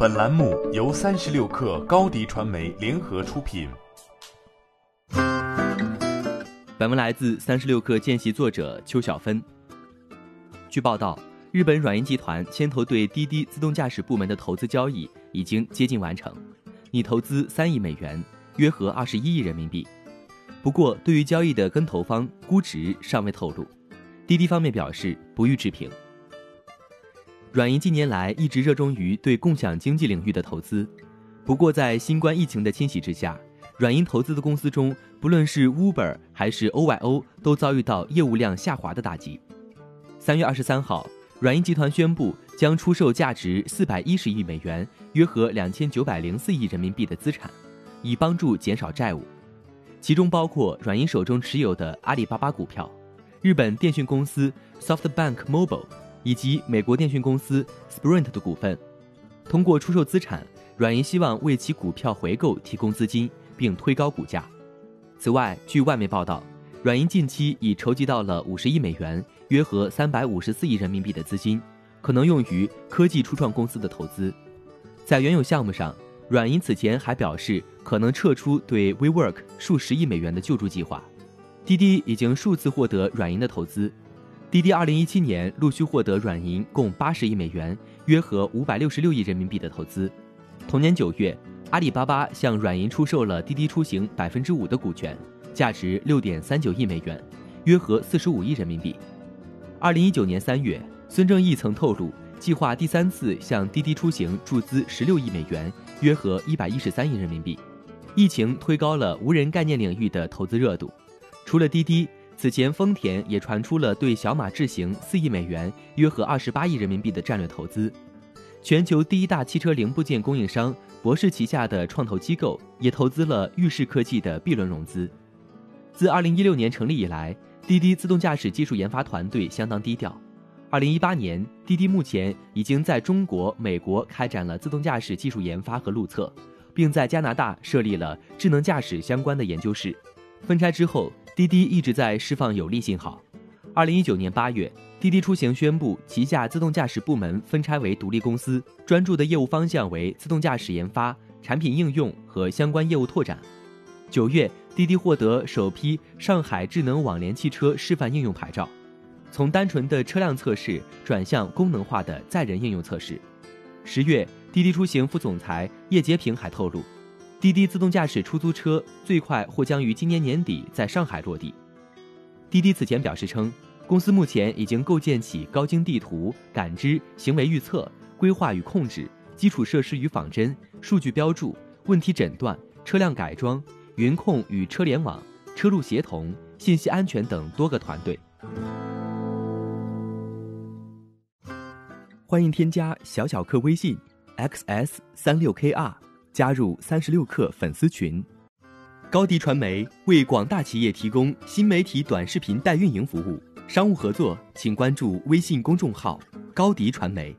本栏目由三十六氪高低传媒联合出品。本文来自三十六氪见习作者邱小芬。据报道，日本软银集团牵头对滴滴自动驾驶部门的投资交易已经接近完成，拟投资三亿美元，约合二十一亿人民币。不过，对于交易的跟投方估值尚未透露。滴滴方面表示不予置评。软银近年来一直热衷于对共享经济领域的投资，不过在新冠疫情的侵袭之下，软银投资的公司中，不论是 Uber 还是 OYO，都遭遇到业务量下滑的打击。三月二十三号，软银集团宣布将出售价值四百一十亿美元（约合两千九百零四亿人民币）的资产，以帮助减少债务，其中包括软银手中持有的阿里巴巴股票、日本电讯公司 SoftBank Mobile。以及美国电讯公司 Sprint 的股份，通过出售资产，软银希望为其股票回购提供资金，并推高股价。此外，据外媒报道，软银近期已筹集到了五十亿美元（约合三百五十四亿人民币）的资金，可能用于科技初创公司的投资。在原有项目上，软银此前还表示可能撤出对 WeWork 数十亿美元的救助计划。滴滴已经数次获得软银的投资。滴滴2017年陆续获得软银共80亿美元（约合566亿人民币）的投资。同年9月，阿里巴巴向软银出售了滴滴出行5%的股权，价值6.39亿美元（约合45亿人民币）。2019年3月，孙正义曾透露，计划第三次向滴滴出行注资16亿美元（约合113亿人民币）。疫情推高了无人概念领域的投资热度，除了滴滴。此前，丰田也传出了对小马智行四亿美元（约合二十八亿人民币）的战略投资。全球第一大汽车零部件供应商博世旗下的创投机构也投资了裕世科技的 B 轮融资。自二零一六年成立以来，滴滴自动驾驶技术研发团队相当低调。二零一八年，滴滴目前已经在中国、美国开展了自动驾驶技术研发和路测，并在加拿大设立了智能驾驶相关的研究室。分拆之后。滴滴一直在释放有利信号。二零一九年八月，滴滴出行宣布旗下自动驾驶部门分拆为独立公司，专注的业务方向为自动驾驶研发、产品应用和相关业务拓展。九月，滴滴获得首批上海智能网联汽车示范应用牌照，从单纯的车辆测试转向功能化的载人应用测试。十月，滴滴出行副总裁叶洁平还透露。滴滴自动驾驶出租车最快或将于今年年底在上海落地。滴滴此前表示称，公司目前已经构建起高精地图、感知、行为预测、规划与控制、基础设施与仿真、数据标注、问题诊断、车辆改装、云控与车联网、车路协同、信息安全等多个团队。欢迎添加小小客微信：xs 三六 kr。加入三十六氪粉丝群，高迪传媒为广大企业提供新媒体短视频代运营服务，商务合作请关注微信公众号高迪传媒。